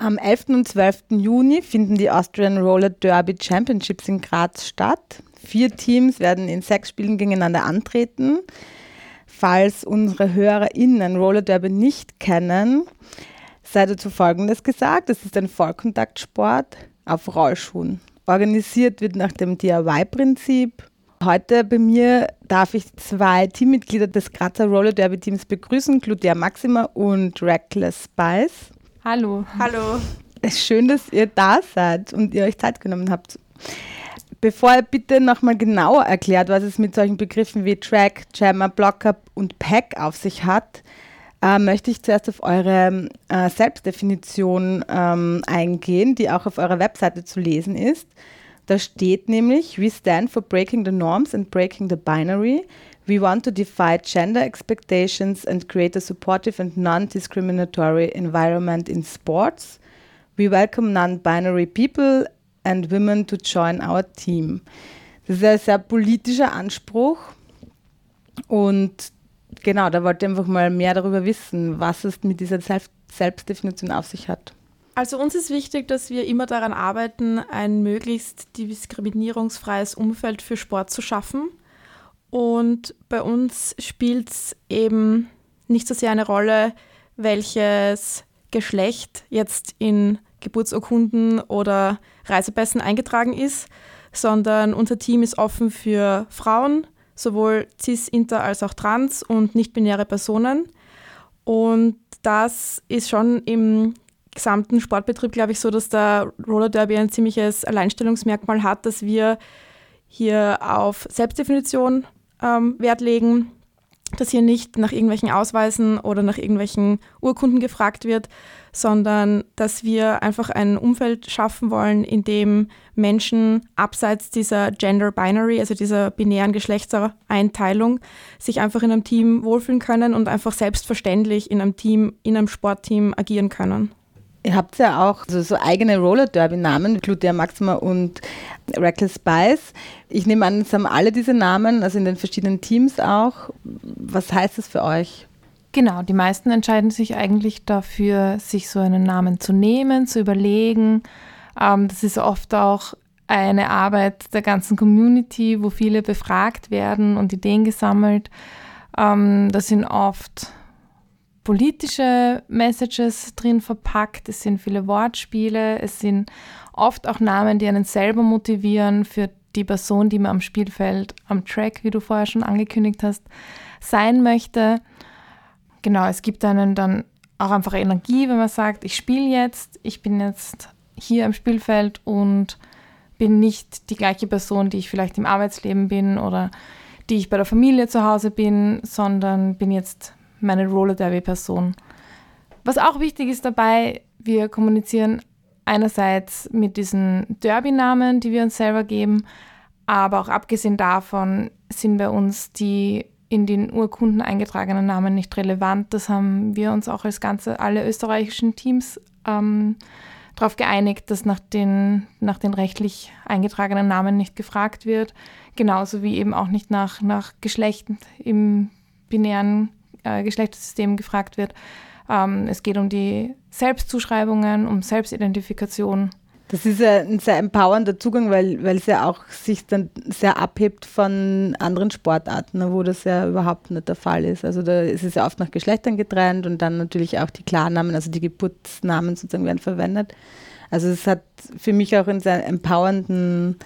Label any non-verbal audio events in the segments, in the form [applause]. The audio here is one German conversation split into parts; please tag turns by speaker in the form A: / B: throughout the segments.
A: Am 11. und 12. Juni finden die Austrian Roller Derby Championships in Graz statt. Vier Teams werden in sechs Spielen gegeneinander antreten. Falls unsere HörerInnen Roller Derby nicht kennen, sei dazu Folgendes gesagt. Es ist ein Vollkontaktsport auf Rollschuhen. Organisiert wird nach dem DIY-Prinzip. Heute bei mir darf ich zwei Teammitglieder des Grazer Roller Derby Teams begrüßen, Claudia Maxima und Reckless Spice.
B: Hallo.
C: Hallo.
A: Es ist schön, dass ihr da seid und ihr euch Zeit genommen habt. Bevor ihr bitte nochmal genauer erklärt, was es mit solchen Begriffen wie Track, Jammer, Blocker und Pack auf sich hat, äh, möchte ich zuerst auf eure äh, Selbstdefinition ähm, eingehen, die auch auf eurer Webseite zu lesen ist. Da steht nämlich, we stand for breaking the norms and breaking the binary. We want to defy gender expectations and create a supportive and non-discriminatory environment in sports. We welcome non-binary people and women to join our team. Das ist ein sehr politischer Anspruch und genau, da wollte ich einfach mal mehr darüber wissen, was es mit dieser Selbst Selbstdefinition auf sich hat.
C: Also uns ist wichtig, dass wir immer daran arbeiten, ein möglichst diskriminierungsfreies Umfeld für Sport zu schaffen. Und bei uns spielt es eben nicht so sehr eine Rolle, welches Geschlecht jetzt in Geburtsurkunden oder Reisepässen eingetragen ist, sondern unser Team ist offen für Frauen, sowohl cis, inter als auch trans und nicht-binäre Personen. Und das ist schon im gesamten Sportbetrieb, glaube ich, so, dass der Roller Derby ein ziemliches Alleinstellungsmerkmal hat, dass wir hier auf Selbstdefinition ähm, Wert legen, dass hier nicht nach irgendwelchen Ausweisen oder nach irgendwelchen Urkunden gefragt wird, sondern dass wir einfach ein Umfeld schaffen wollen, in dem Menschen abseits dieser Gender Binary, also dieser binären Geschlechtseinteilung, sich einfach in einem Team wohlfühlen können und einfach selbstverständlich in einem Team, in einem Sportteam agieren können.
A: Ihr habt ja auch so, so eigene Roller Derby-Namen, Glutea Maxima und Reckless Spice. Ich nehme an, es haben alle diese Namen, also in den verschiedenen Teams auch. Was heißt das für euch?
B: Genau, die meisten entscheiden sich eigentlich dafür, sich so einen Namen zu nehmen, zu überlegen. Ähm, das ist oft auch eine Arbeit der ganzen Community, wo viele befragt werden und Ideen gesammelt. Ähm, das sind oft politische Messages drin verpackt, es sind viele Wortspiele, es sind oft auch Namen, die einen selber motivieren für die Person, die man am Spielfeld, am Track, wie du vorher schon angekündigt hast, sein möchte. Genau, es gibt einen dann auch einfach Energie, wenn man sagt, ich spiele jetzt, ich bin jetzt hier am Spielfeld und bin nicht die gleiche Person, die ich vielleicht im Arbeitsleben bin oder die ich bei der Familie zu Hause bin, sondern bin jetzt meine Roller Derby-Person. Was auch wichtig ist dabei, wir kommunizieren einerseits mit diesen Derby-Namen, die wir uns selber geben, aber auch abgesehen davon sind bei uns die in den Urkunden eingetragenen Namen nicht relevant. Das haben wir uns auch als ganze, alle österreichischen Teams ähm, darauf geeinigt, dass nach den, nach den rechtlich eingetragenen Namen nicht gefragt wird. Genauso wie eben auch nicht nach, nach Geschlechten im binären äh, Geschlechtersystem gefragt wird. Ähm, es geht um die Selbstzuschreibungen, um Selbstidentifikation.
A: Das ist ein sehr empowernder Zugang, weil, weil es ja auch sich dann sehr abhebt von anderen Sportarten, wo das ja überhaupt nicht der Fall ist. Also da ist es ja oft nach Geschlechtern getrennt und dann natürlich auch die Klarnamen, also die Geburtsnamen sozusagen werden verwendet. Also es hat für mich auch einen sehr empowernden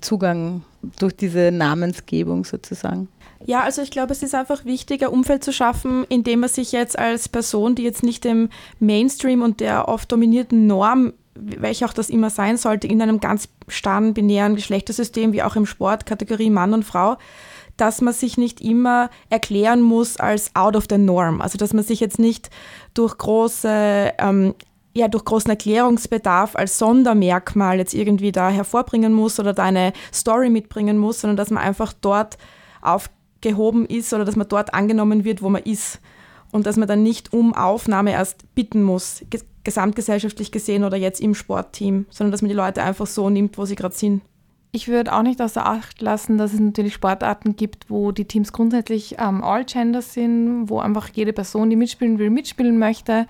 A: Zugang durch diese Namensgebung sozusagen.
C: Ja, also ich glaube, es ist einfach wichtig, ein Umfeld zu schaffen, in dem man sich jetzt als Person, die jetzt nicht dem Mainstream und der oft dominierten Norm, welche auch das immer sein sollte, in einem ganz starren binären Geschlechtersystem, wie auch im Sport, Kategorie Mann und Frau, dass man sich nicht immer erklären muss als out of the norm. Also dass man sich jetzt nicht durch große ähm, ja, durch großen Erklärungsbedarf als Sondermerkmal jetzt irgendwie da hervorbringen muss oder da eine Story mitbringen muss, sondern dass man einfach dort auf gehoben ist oder dass man dort angenommen wird, wo man ist. Und dass man dann nicht um Aufnahme erst bitten muss, gesamtgesellschaftlich gesehen oder jetzt im Sportteam, sondern dass man die Leute einfach so nimmt, wo sie gerade sind.
B: Ich würde auch nicht außer Acht lassen, dass es natürlich Sportarten gibt, wo die Teams grundsätzlich ähm, all-gender sind, wo einfach jede Person, die mitspielen will, mitspielen möchte.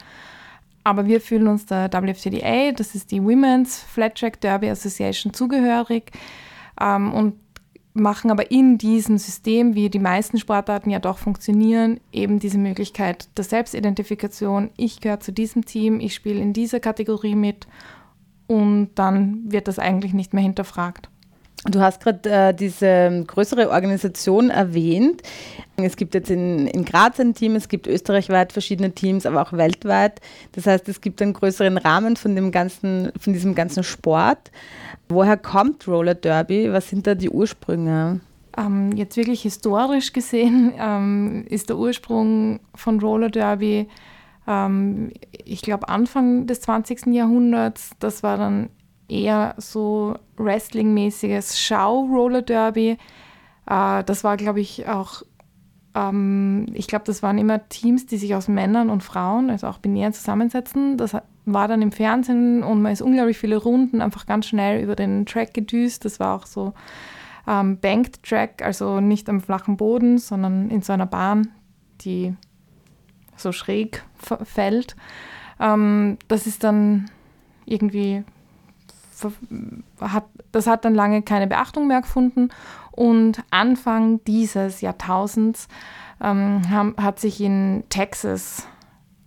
B: Aber wir fühlen uns der WFTDA, das ist die Women's Flat Track Derby Association, zugehörig ähm, und machen aber in diesem System, wie die meisten Sportarten ja doch funktionieren, eben diese Möglichkeit der Selbstidentifikation. Ich gehöre zu diesem Team, ich spiele in dieser Kategorie mit und dann wird das eigentlich nicht mehr hinterfragt.
A: Du hast gerade äh, diese größere Organisation erwähnt. Es gibt jetzt in, in Graz ein Team, es gibt österreichweit verschiedene Teams, aber auch weltweit. Das heißt, es gibt einen größeren Rahmen von, dem ganzen, von diesem ganzen Sport. Woher kommt Roller Derby? Was sind da die Ursprünge?
B: Ähm, jetzt wirklich historisch gesehen ähm, ist der Ursprung von Roller Derby, ähm, ich glaube, Anfang des 20. Jahrhunderts. Das war dann eher so Wrestling-mäßiges Schau-Roller Derby. Äh, das war, glaube ich, auch, ähm, ich glaube, das waren immer Teams, die sich aus Männern und Frauen, also auch binär zusammensetzen. Das war dann im Fernsehen und man ist unglaublich viele Runden einfach ganz schnell über den Track gedüst. Das war auch so ähm, Banked Track, also nicht am flachen Boden, sondern in so einer Bahn, die so schräg fällt. Ähm, das ist dann irgendwie, hat, das hat dann lange keine Beachtung mehr gefunden und Anfang dieses Jahrtausends ähm, haben, hat sich in Texas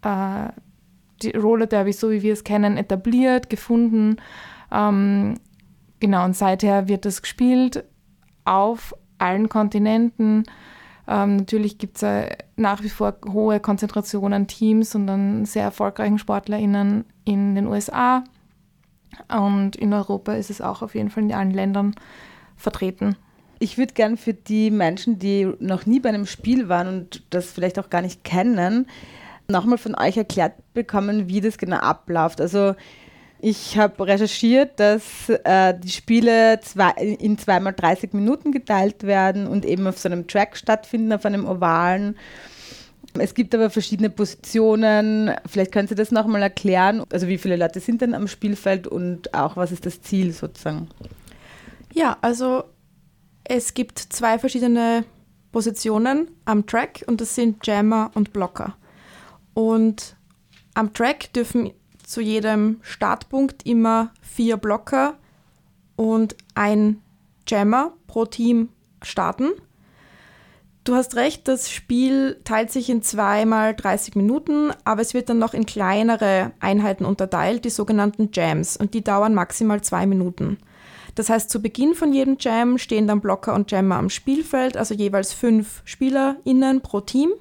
B: äh, die Roller Derby, so wie wir es kennen, etabliert, gefunden. Ähm, genau, und seither wird das gespielt auf allen Kontinenten. Ähm, natürlich gibt es äh, nach wie vor hohe Konzentrationen an Teams und an sehr erfolgreichen SportlerInnen in den USA. Und in Europa ist es auch auf jeden Fall in allen Ländern vertreten.
A: Ich würde gern für die Menschen, die noch nie bei einem Spiel waren und das vielleicht auch gar nicht kennen, nochmal von euch erklärt bekommen, wie das genau abläuft. Also ich habe recherchiert, dass äh, die Spiele zwei, in zweimal 30 Minuten geteilt werden und eben auf so einem Track stattfinden, auf einem ovalen. Es gibt aber verschiedene Positionen. Vielleicht können Sie das nochmal erklären. Also wie viele Leute sind denn am Spielfeld und auch was ist das Ziel sozusagen?
C: Ja, also es gibt zwei verschiedene Positionen am Track und das sind Jammer und Blocker. Und am Track dürfen zu jedem Startpunkt immer vier Blocker und ein Jammer pro Team starten. Du hast recht, das Spiel teilt sich in zweimal 30 Minuten, aber es wird dann noch in kleinere Einheiten unterteilt, die sogenannten Jams, und die dauern maximal zwei Minuten. Das heißt, zu Beginn von jedem Jam stehen dann Blocker und Jammer am Spielfeld, also jeweils fünf SpielerInnen pro Team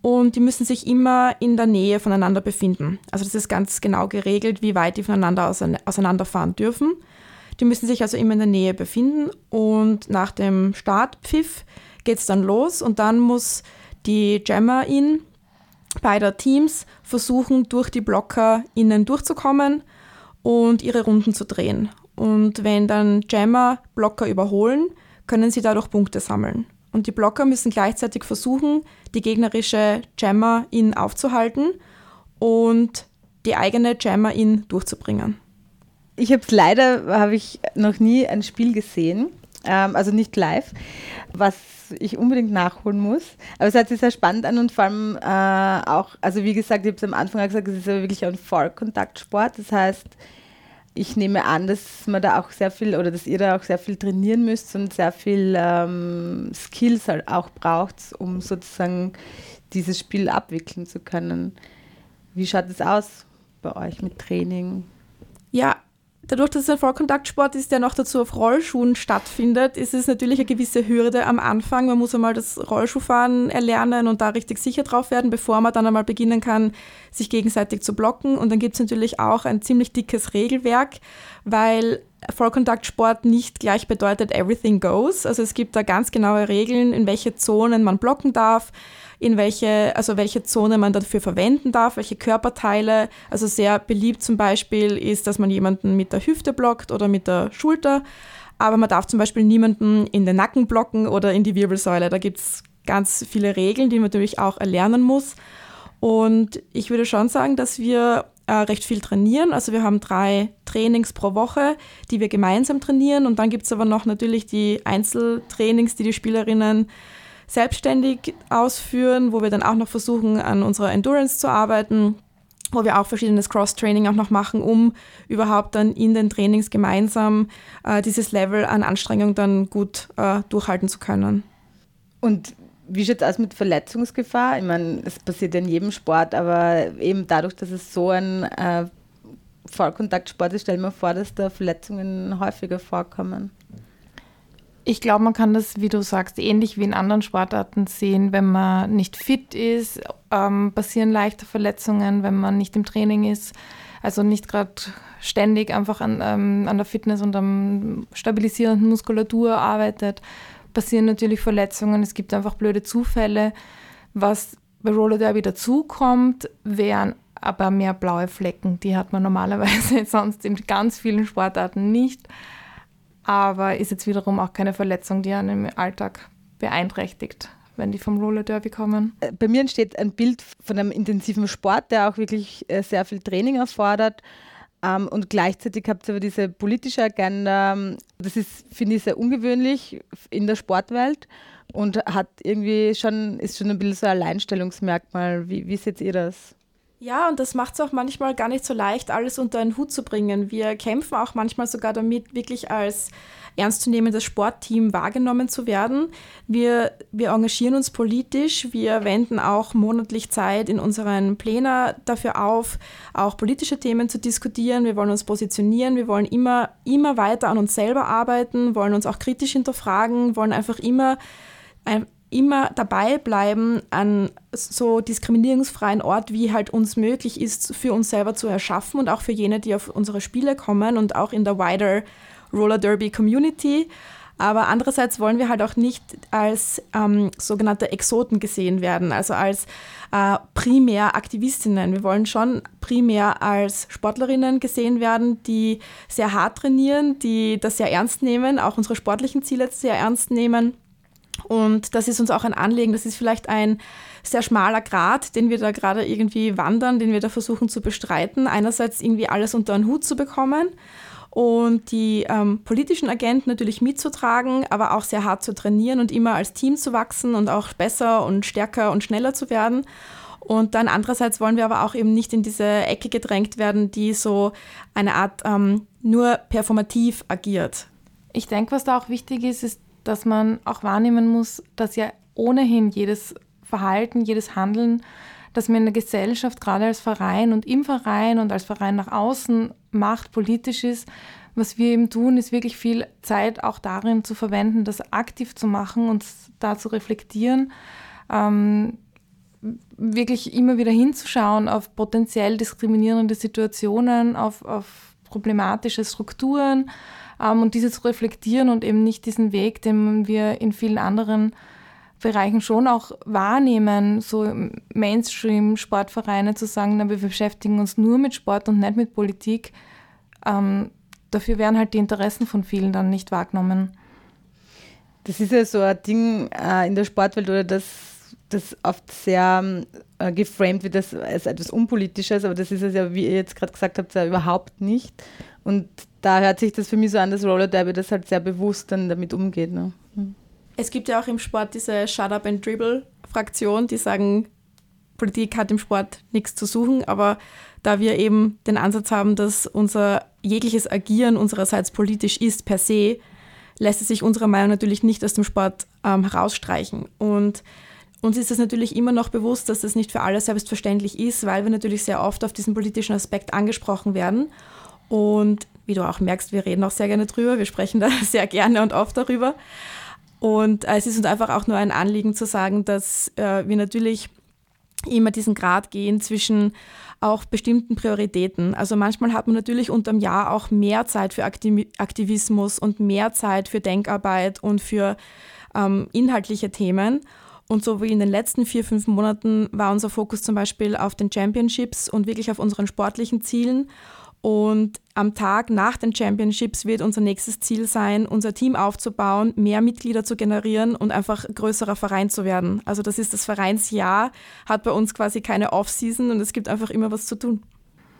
C: und die müssen sich immer in der Nähe voneinander befinden. Also das ist ganz genau geregelt, wie weit die voneinander auseinanderfahren dürfen. Die müssen sich also immer in der Nähe befinden und nach dem Startpfiff geht es dann los und dann muss die Jammerin beider Teams versuchen, durch die Blocker innen durchzukommen und ihre Runden zu drehen. Und wenn dann Jammer Blocker überholen, können sie dadurch Punkte sammeln. Und die Blocker müssen gleichzeitig versuchen, die gegnerische Jammer-In aufzuhalten und die eigene Jammer-In durchzubringen.
A: Ich habe es leider, habe ich noch nie ein Spiel gesehen, ähm, also nicht live, was ich unbedingt nachholen muss. Aber es hört sich sehr spannend an und vor allem äh, auch, also wie gesagt, ich habe es am Anfang gesagt, es ist ja wirklich ein Vollkontaktsport. Das heißt, ich nehme an, dass man da auch sehr viel oder dass ihr da auch sehr viel trainieren müsst und sehr viel ähm, Skills halt auch braucht, um sozusagen dieses Spiel abwickeln zu können. Wie schaut es aus bei euch mit Training?
C: Ja, Dadurch, dass es ein Vollkontaktsport ist, der noch dazu auf Rollschuhen stattfindet, ist es natürlich eine gewisse Hürde am Anfang. Man muss einmal das Rollschuhfahren erlernen und da richtig sicher drauf werden, bevor man dann einmal beginnen kann, sich gegenseitig zu blocken. Und dann gibt es natürlich auch ein ziemlich dickes Regelwerk, weil Vollkontaktsport nicht gleich bedeutet everything goes. Also es gibt da ganz genaue Regeln, in welche Zonen man blocken darf in welche, also welche Zone man dafür verwenden darf, welche Körperteile. Also sehr beliebt zum Beispiel ist, dass man jemanden mit der Hüfte blockt oder mit der Schulter, aber man darf zum Beispiel niemanden in den Nacken blocken oder in die Wirbelsäule. Da gibt es ganz viele Regeln, die man natürlich auch erlernen muss. Und ich würde schon sagen, dass wir äh, recht viel trainieren. Also wir haben drei Trainings pro Woche, die wir gemeinsam trainieren. Und dann gibt es aber noch natürlich die Einzeltrainings, die die Spielerinnen selbstständig ausführen, wo wir dann auch noch versuchen, an unserer Endurance zu arbeiten. wo wir auch verschiedenes Cross-Training auch noch machen, um überhaupt dann in den Trainings gemeinsam äh, dieses Level an Anstrengung dann gut äh, durchhalten zu können.
A: Und wie schaut es aus mit Verletzungsgefahr? Ich meine, es passiert in jedem Sport, aber eben dadurch, dass es so ein äh, Vollkontaktsport ist, stelle ich mir vor, dass da Verletzungen häufiger vorkommen.
B: Ich glaube, man kann das, wie du sagst, ähnlich wie in anderen Sportarten sehen. Wenn man nicht fit ist, ähm, passieren leichte Verletzungen, wenn man nicht im Training ist. Also nicht gerade ständig einfach an, ähm, an der Fitness und am stabilisierenden Muskulatur arbeitet, passieren natürlich Verletzungen. Es gibt einfach blöde Zufälle. Was bei Roller Derby dazukommt, wären aber mehr blaue Flecken. Die hat man normalerweise [laughs] sonst in ganz vielen Sportarten nicht aber ist jetzt wiederum auch keine Verletzung, die einen im Alltag beeinträchtigt, wenn die vom Roller Derby kommen.
A: Äh, bei mir entsteht ein Bild von einem intensiven Sport, der auch wirklich äh, sehr viel Training erfordert. Ähm, und gleichzeitig habt ihr aber diese politische Agenda. Das ist, finde ich, sehr ungewöhnlich in der Sportwelt und hat irgendwie schon, ist schon ein bisschen so ein Alleinstellungsmerkmal. Wie, wie seht ihr das?
C: Ja, und das macht es auch manchmal gar nicht so leicht, alles unter einen Hut zu bringen. Wir kämpfen auch manchmal sogar damit, wirklich als ernstzunehmendes Sportteam wahrgenommen zu werden. Wir, wir engagieren uns politisch, wir wenden auch monatlich Zeit in unseren Plänen dafür auf, auch politische Themen zu diskutieren. Wir wollen uns positionieren, wir wollen immer, immer weiter an uns selber arbeiten, wollen uns auch kritisch hinterfragen, wollen einfach immer immer dabei bleiben, an so diskriminierungsfreien Ort, wie halt uns möglich ist, für uns selber zu erschaffen und auch für jene, die auf unsere Spiele kommen und auch in der wider Roller Derby Community. Aber andererseits wollen wir halt auch nicht als ähm, sogenannte Exoten gesehen werden, also als äh, primär Aktivistinnen. Wir wollen schon primär als Sportlerinnen gesehen werden, die sehr hart trainieren, die das sehr ernst nehmen, auch unsere sportlichen Ziele sehr ernst nehmen und das ist uns auch ein Anliegen. Das ist vielleicht ein sehr schmaler Grat, den wir da gerade irgendwie wandern, den wir da versuchen zu bestreiten. Einerseits irgendwie alles unter einen Hut zu bekommen und die ähm, politischen Agenten natürlich mitzutragen, aber auch sehr hart zu trainieren und immer als Team zu wachsen und auch besser und stärker und schneller zu werden. Und dann andererseits wollen wir aber auch eben nicht in diese Ecke gedrängt werden, die so eine Art ähm, nur performativ agiert.
B: Ich denke, was da auch wichtig ist, ist dass man auch wahrnehmen muss, dass ja ohnehin jedes Verhalten, jedes Handeln, das man in der Gesellschaft, gerade als Verein und im Verein und als Verein nach außen macht, politisch ist, was wir eben tun, ist wirklich viel Zeit auch darin zu verwenden, das aktiv zu machen und da zu reflektieren, ähm, wirklich immer wieder hinzuschauen auf potenziell diskriminierende Situationen, auf, auf problematische Strukturen, und diese zu reflektieren und eben nicht diesen Weg, den wir in vielen anderen Bereichen schon auch wahrnehmen, so Mainstream-Sportvereine zu sagen, na, wir beschäftigen uns nur mit Sport und nicht mit Politik. Ähm, dafür werden halt die Interessen von vielen dann nicht wahrgenommen.
A: Das ist ja so ein Ding äh, in der Sportwelt oder das, das oft sehr äh, geframed wird als etwas Unpolitisches, aber das ist es ja, wie ihr jetzt gerade gesagt habt, ja überhaupt nicht. Und da hört sich das für mich so an, dass Roller Derby das halt sehr bewusst dann damit umgeht. Ne? Hm.
C: Es gibt ja auch im Sport diese Shut Up and Dribble Fraktion, die sagen, Politik hat im Sport nichts zu suchen, aber da wir eben den Ansatz haben, dass unser jegliches Agieren unsererseits politisch ist per se, lässt es sich unserer Meinung natürlich nicht aus dem Sport ähm, herausstreichen. Und uns ist es natürlich immer noch bewusst, dass das nicht für alle selbstverständlich ist, weil wir natürlich sehr oft auf diesen politischen Aspekt angesprochen werden. Und wie du auch merkst, wir reden auch sehr gerne drüber. Wir sprechen da [laughs] sehr gerne und oft darüber. Und äh, es ist uns einfach auch nur ein Anliegen zu sagen, dass äh, wir natürlich immer diesen Grad gehen zwischen auch bestimmten Prioritäten. Also manchmal hat man natürlich unterm Jahr auch mehr Zeit für Aktivismus und mehr Zeit für Denkarbeit und für ähm, inhaltliche Themen. Und so wie in den letzten vier, fünf Monaten war unser Fokus zum Beispiel auf den Championships und wirklich auf unseren sportlichen Zielen. Und am Tag nach den Championships wird unser nächstes Ziel sein, unser Team aufzubauen, mehr Mitglieder zu generieren und einfach größerer Verein zu werden. Also das ist das Vereinsjahr, hat bei uns quasi keine Off-Season und es gibt einfach immer was zu tun.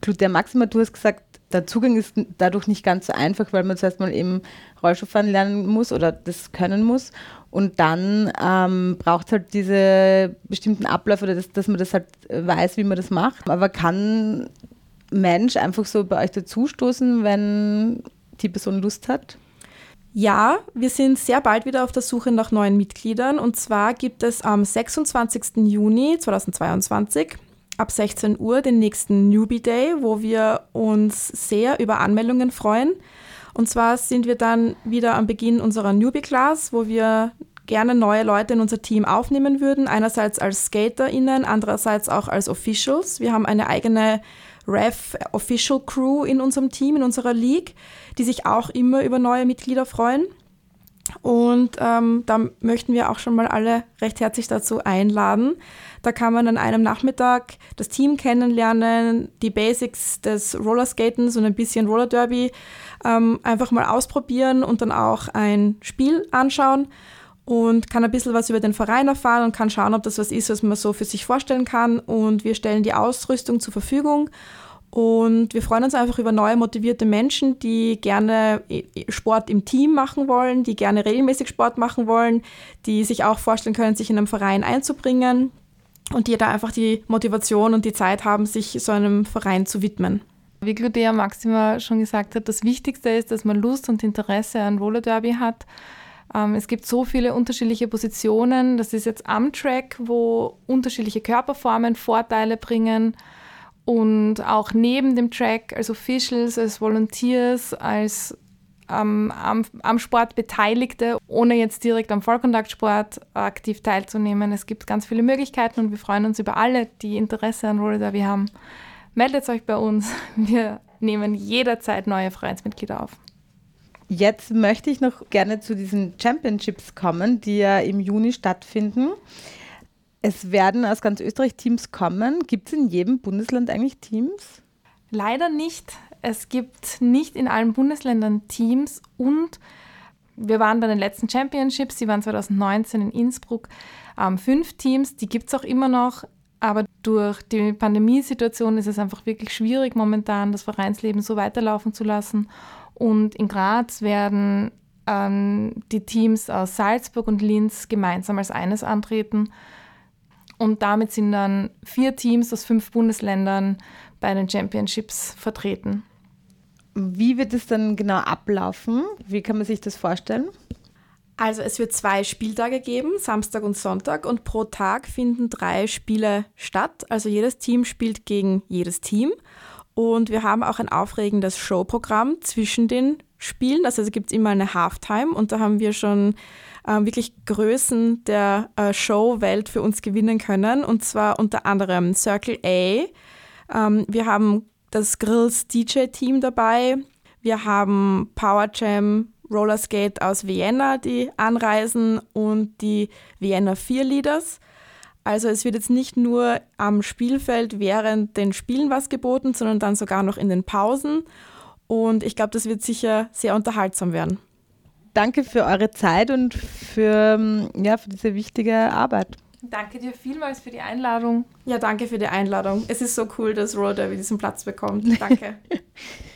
A: Claudia Maxima, du hast gesagt, der Zugang ist dadurch nicht ganz so einfach, weil man zuerst mal eben Rollstuhlfahren lernen muss oder das können muss. Und dann ähm, braucht es halt diese bestimmten Abläufe, oder das, dass man das halt weiß, wie man das macht. Aber kann Mensch einfach so bei euch dazustoßen, wenn die Person Lust hat?
C: Ja, wir sind sehr bald wieder auf der Suche nach neuen Mitgliedern. Und zwar gibt es am 26. Juni 2022 ab 16 Uhr den nächsten Newbie Day, wo wir uns sehr über Anmeldungen freuen. Und zwar sind wir dann wieder am Beginn unserer Newbie-Class, wo wir gerne neue Leute in unser Team aufnehmen würden. Einerseits als SkaterInnen, andererseits auch als Officials. Wir haben eine eigene Rev Official Crew in unserem Team, in unserer League, die sich auch immer über neue Mitglieder freuen. Und ähm, da möchten wir auch schon mal alle recht herzlich dazu einladen. Da kann man an einem Nachmittag das Team kennenlernen, die Basics des Rollerskatens und ein bisschen Roller Derby ähm, einfach mal ausprobieren und dann auch ein Spiel anschauen und kann ein bisschen was über den Verein erfahren und kann schauen, ob das was ist, was man so für sich vorstellen kann. Und wir stellen die Ausrüstung zur Verfügung. Und wir freuen uns einfach über neue motivierte Menschen, die gerne Sport im Team machen wollen, die gerne regelmäßig Sport machen wollen, die sich auch vorstellen können, sich in einem Verein einzubringen und die da einfach die Motivation und die Zeit haben, sich so einem Verein zu widmen.
B: Wie Claudia Maxima schon gesagt hat, das Wichtigste ist, dass man Lust und Interesse an Roller Derby hat es gibt so viele unterschiedliche Positionen. Das ist jetzt am Track, wo unterschiedliche Körperformen Vorteile bringen. Und auch neben dem Track als Officials, als Volunteers, als ähm, am, am, Sport Beteiligte, ohne jetzt direkt am Vollkontaktsport aktiv teilzunehmen. Es gibt ganz viele Möglichkeiten und wir freuen uns über alle, die Interesse an Roller Derby haben. Meldet euch bei uns. [laughs] Wir nehmen jederzeit neue Vereinsmitglieder auf.
A: Jetzt möchte ich noch gerne zu diesen Championships kommen, die ja im Juni stattfinden. Es werden aus ganz Österreich Teams kommen. Gibt es in jedem Bundesland eigentlich Teams?
B: Leider nicht. Es gibt nicht in allen Bundesländern Teams und wir waren bei den letzten Championships, die waren 2019 in Innsbruck, ähm, fünf Teams, die gibt es auch immer noch, aber durch die Pandemiesituation ist es einfach wirklich schwierig momentan, das Vereinsleben so weiterlaufen zu lassen. Und in Graz werden ähm, die Teams aus Salzburg und Linz gemeinsam als eines antreten. Und damit sind dann vier Teams aus fünf Bundesländern bei den Championships vertreten.
A: Wie wird es dann genau ablaufen? Wie kann man sich das vorstellen?
C: Also es wird zwei Spieltage geben, Samstag und Sonntag, und pro Tag finden drei Spiele statt. Also jedes Team spielt gegen jedes Team. Und wir haben auch ein aufregendes Showprogramm zwischen den Spielen. Also es gibt immer eine Halftime und da haben wir schon äh, wirklich Größen der äh, Showwelt für uns gewinnen können. Und zwar unter anderem Circle A. Ähm, wir haben das Grills DJ-Team dabei. Wir haben Power Jam Rollerskate aus Vienna, die anreisen und die Vienna Fear Leaders. Also es wird jetzt nicht nur am Spielfeld während den Spielen was geboten, sondern dann sogar noch in den Pausen. Und ich glaube, das wird sicher sehr unterhaltsam werden.
A: Danke für eure Zeit und für, ja, für diese wichtige Arbeit.
B: Danke dir vielmals für die Einladung.
C: Ja, danke für die Einladung. Es ist so cool, dass Derby diesen Platz bekommt. Danke. [laughs]